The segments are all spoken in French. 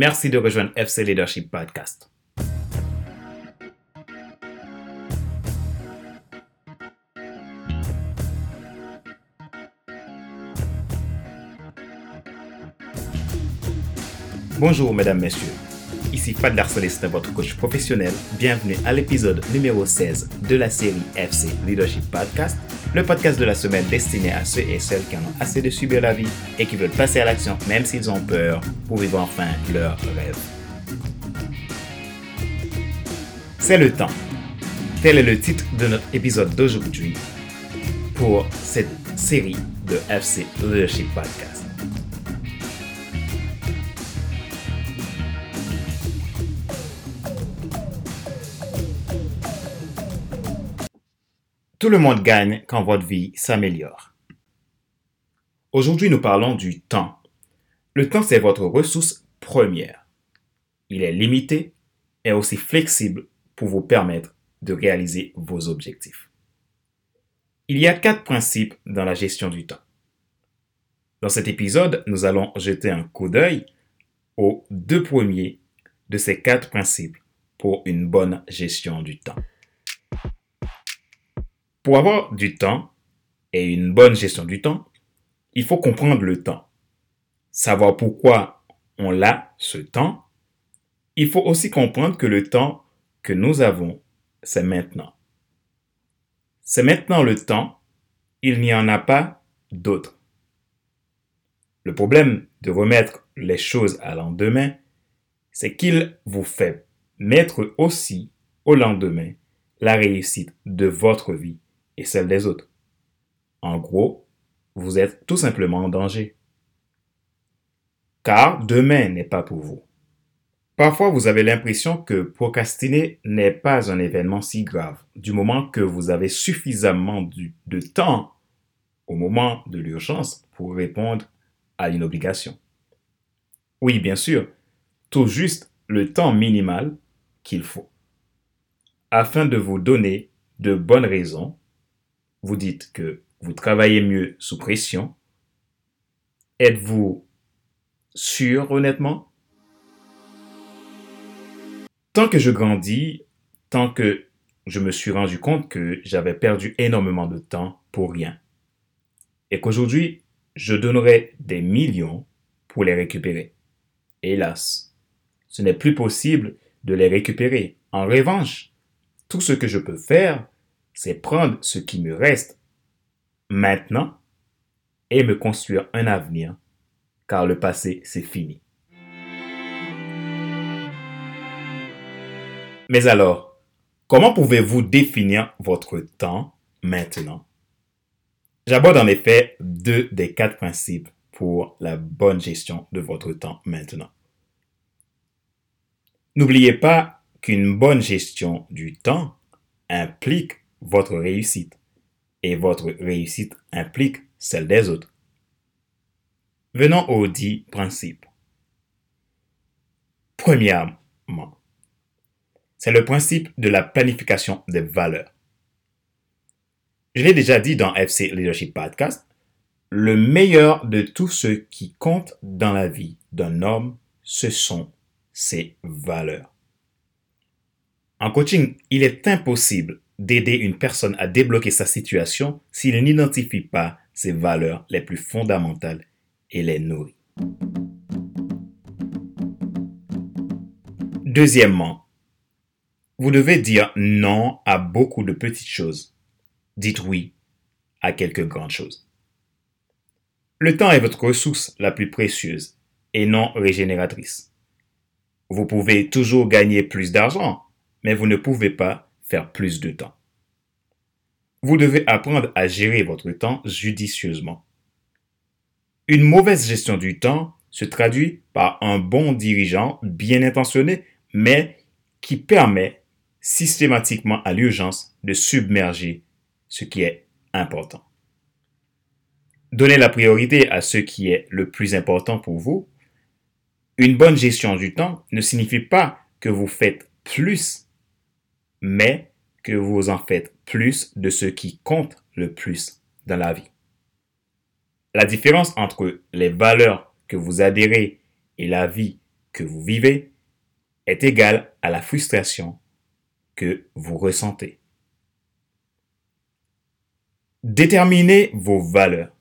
Merci de rejoindre FC Leadership Podcast. Bonjour mesdames, messieurs. Ici Fad Larcelestin, votre coach professionnel. Bienvenue à l'épisode numéro 16 de la série FC Leadership Podcast, le podcast de la semaine destiné à ceux et celles qui en ont assez de subir la vie et qui veulent passer à l'action même s'ils ont peur pour vivre enfin leur rêve. C'est le temps. Tel est le titre de notre épisode d'aujourd'hui pour cette série de FC Leadership Podcast. Tout le monde gagne quand votre vie s'améliore. Aujourd'hui, nous parlons du temps. Le temps, c'est votre ressource première. Il est limité et aussi flexible pour vous permettre de réaliser vos objectifs. Il y a quatre principes dans la gestion du temps. Dans cet épisode, nous allons jeter un coup d'œil aux deux premiers de ces quatre principes pour une bonne gestion du temps. Pour avoir du temps et une bonne gestion du temps, il faut comprendre le temps, savoir pourquoi on a ce temps. Il faut aussi comprendre que le temps que nous avons, c'est maintenant. C'est maintenant le temps, il n'y en a pas d'autre. Le problème de remettre les choses à lendemain, c'est qu'il vous fait mettre aussi au lendemain la réussite de votre vie et celle des autres. En gros, vous êtes tout simplement en danger. Car demain n'est pas pour vous. Parfois, vous avez l'impression que procrastiner n'est pas un événement si grave, du moment que vous avez suffisamment de temps au moment de l'urgence pour répondre à une obligation. Oui, bien sûr, tout juste le temps minimal qu'il faut, afin de vous donner de bonnes raisons vous dites que vous travaillez mieux sous pression. Êtes-vous sûr honnêtement? Tant que je grandis, tant que je me suis rendu compte que j'avais perdu énormément de temps pour rien. Et qu'aujourd'hui, je donnerais des millions pour les récupérer. Hélas, ce n'est plus possible de les récupérer. En revanche, tout ce que je peux faire, c'est prendre ce qui me reste maintenant et me construire un avenir, car le passé, c'est fini. Mais alors, comment pouvez-vous définir votre temps maintenant? J'aborde en effet deux des quatre principes pour la bonne gestion de votre temps maintenant. N'oubliez pas qu'une bonne gestion du temps implique votre réussite et votre réussite implique celle des autres. Venons aux dix principes. Premièrement, c'est le principe de la planification des valeurs. Je l'ai déjà dit dans FC Leadership Podcast, le meilleur de tout ce qui compte dans la vie d'un homme, ce sont ses valeurs. En coaching, il est impossible d'aider une personne à débloquer sa situation s'il n'identifie pas ses valeurs les plus fondamentales et les nourrit. Deuxièmement, vous devez dire non à beaucoup de petites choses. Dites oui à quelques grandes choses. Le temps est votre ressource la plus précieuse et non régénératrice. Vous pouvez toujours gagner plus d'argent, mais vous ne pouvez pas faire plus de temps. Vous devez apprendre à gérer votre temps judicieusement. Une mauvaise gestion du temps se traduit par un bon dirigeant bien intentionné, mais qui permet systématiquement à l'urgence de submerger ce qui est important. Donnez la priorité à ce qui est le plus important pour vous. Une bonne gestion du temps ne signifie pas que vous faites plus mais que vous en faites plus de ce qui compte le plus dans la vie. La différence entre les valeurs que vous adhérez et la vie que vous vivez est égale à la frustration que vous ressentez. Déterminez vos valeurs,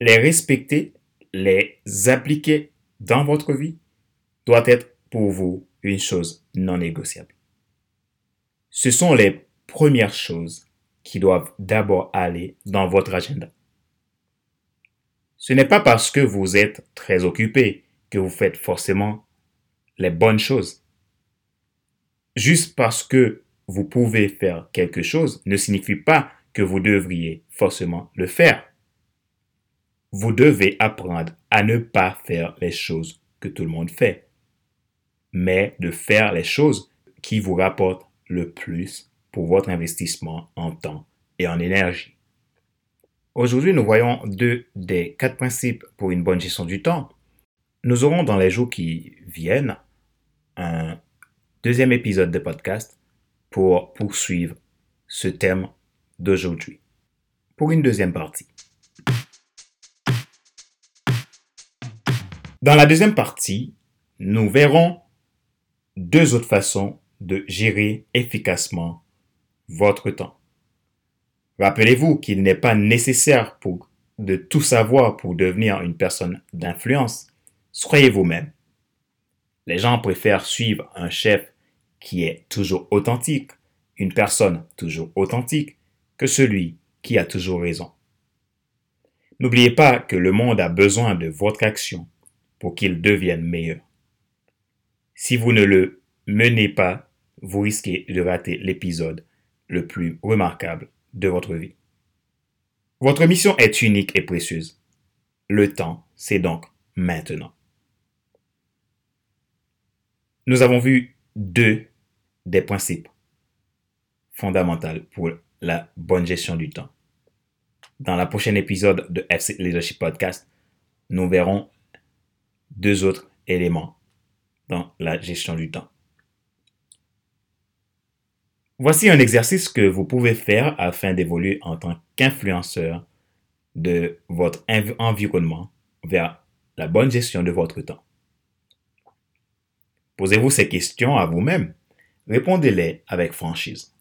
les respecter, les appliquer dans votre vie doit être pour vous une chose non négociable. Ce sont les premières choses qui doivent d'abord aller dans votre agenda. Ce n'est pas parce que vous êtes très occupé que vous faites forcément les bonnes choses. Juste parce que vous pouvez faire quelque chose ne signifie pas que vous devriez forcément le faire. Vous devez apprendre à ne pas faire les choses que tout le monde fait, mais de faire les choses qui vous rapportent le plus pour votre investissement en temps et en énergie. Aujourd'hui, nous voyons deux des quatre principes pour une bonne gestion du temps. Nous aurons dans les jours qui viennent un deuxième épisode de podcast pour poursuivre ce thème d'aujourd'hui. Pour une deuxième partie. Dans la deuxième partie, nous verrons deux autres façons de gérer efficacement votre temps. Rappelez-vous qu'il n'est pas nécessaire de tout savoir pour devenir une personne d'influence. Soyez vous-même. Les gens préfèrent suivre un chef qui est toujours authentique, une personne toujours authentique, que celui qui a toujours raison. N'oubliez pas que le monde a besoin de votre action pour qu'il devienne meilleur. Si vous ne le menez pas, vous risquez de rater l'épisode le plus remarquable de votre vie. Votre mission est unique et précieuse. Le temps, c'est donc maintenant. Nous avons vu deux des principes fondamentaux pour la bonne gestion du temps. Dans la prochaine épisode de FC Leadership Podcast, nous verrons deux autres éléments dans la gestion du temps. Voici un exercice que vous pouvez faire afin d'évoluer en tant qu'influenceur de votre environnement vers la bonne gestion de votre temps. Posez-vous ces questions à vous-même. Répondez-les avec franchise.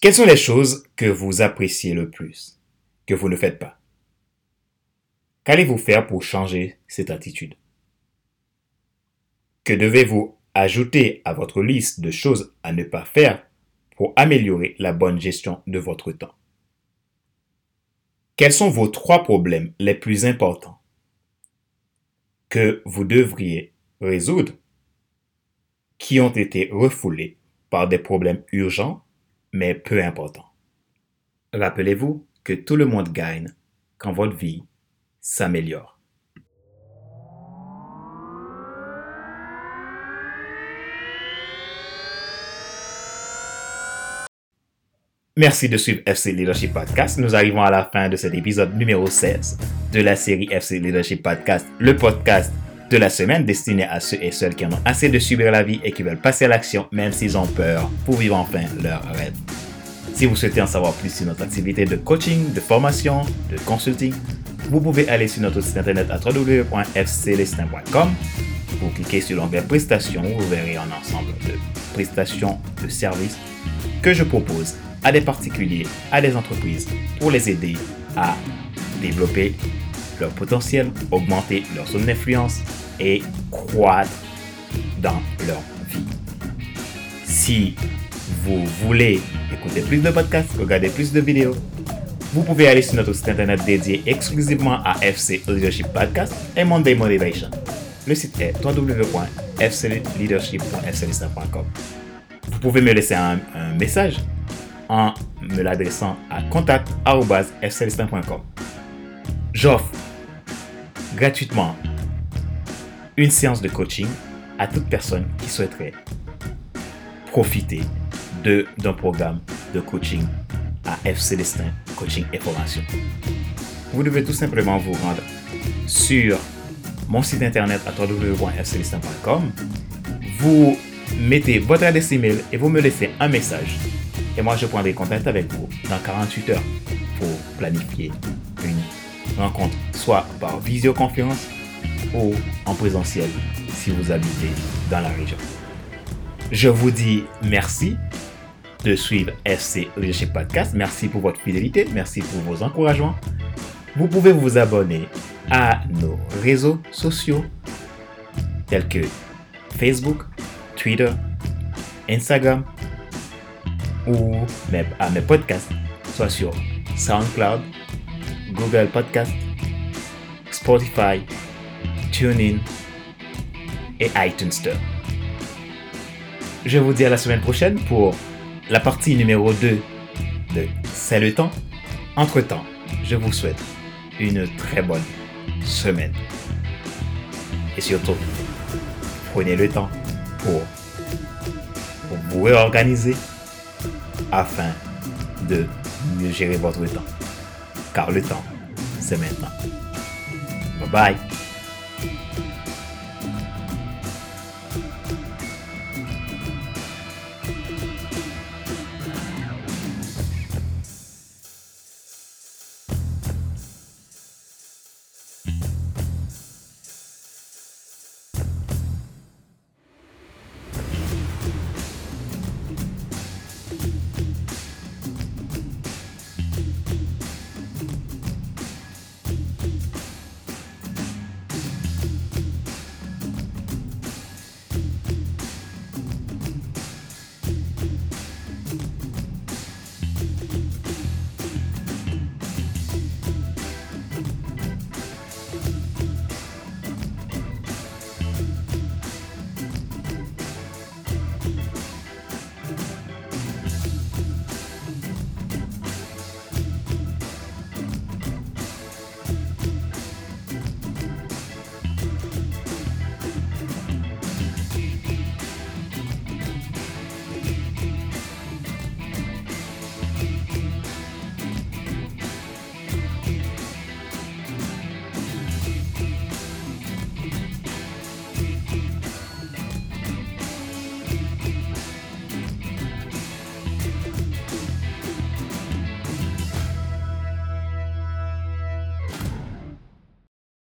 Quelles sont les choses que vous appréciez le plus, que vous ne faites pas? Qu'allez-vous faire pour changer cette attitude? Que devez-vous ajouter à votre liste de choses à ne pas faire pour améliorer la bonne gestion de votre temps. Quels sont vos trois problèmes les plus importants que vous devriez résoudre qui ont été refoulés par des problèmes urgents mais peu importants? Rappelez-vous que tout le monde gagne quand votre vie s'améliore. Merci de suivre FC Leadership Podcast. Nous arrivons à la fin de cet épisode numéro 16 de la série FC Leadership Podcast, le podcast de la semaine destiné à ceux et celles qui en ont assez de subir la vie et qui veulent passer à l'action même s'ils ont peur pour vivre enfin leur rêve. Si vous souhaitez en savoir plus sur notre activité de coaching, de formation, de consulting, vous pouvez aller sur notre site internet à www.fclestin.com. Vous cliquez sur l'onglet prestations, vous verrez un ensemble de prestations de services que je propose à des particuliers, à des entreprises pour les aider à développer leur potentiel, augmenter leur zone d'influence et croître dans leur vie. Si vous voulez écouter plus de podcasts, regarder plus de vidéos, vous pouvez aller sur notre site internet dédié exclusivement à FC Leadership Podcast et Monday Motivation. Le site est www.fcleadership.fclista.com. Vous pouvez me laisser un, un message en me l'adressant à contact.fcelestin.com. J'offre gratuitement une séance de coaching à toute personne qui souhaiterait profiter d'un programme de coaching à F Célestin Coaching et Formation. Vous devez tout simplement vous rendre sur mon site internet à www.fcelestin.com. Vous mettez votre adresse email et vous me laissez un message et moi, je prendrai contact avec vous dans 48 heures pour planifier une rencontre, soit par visioconférence ou en présentiel si vous habitez dans la région. Je vous dis merci de suivre FC Leadership Podcast. Merci pour votre fidélité. Merci pour vos encouragements. Vous pouvez vous abonner à nos réseaux sociaux tels que Facebook, Twitter, Instagram ou à mes podcasts, soit sur SoundCloud, Google Podcast, Spotify, TuneIn et iTunes Store. Je vous dis à la semaine prochaine pour la partie numéro 2 de C'est le temps. Entre-temps, je vous souhaite une très bonne semaine. Et surtout, prenez le temps pour vous réorganiser afin de mieux gérer votre temps. Car le temps, c'est maintenant. Bye bye.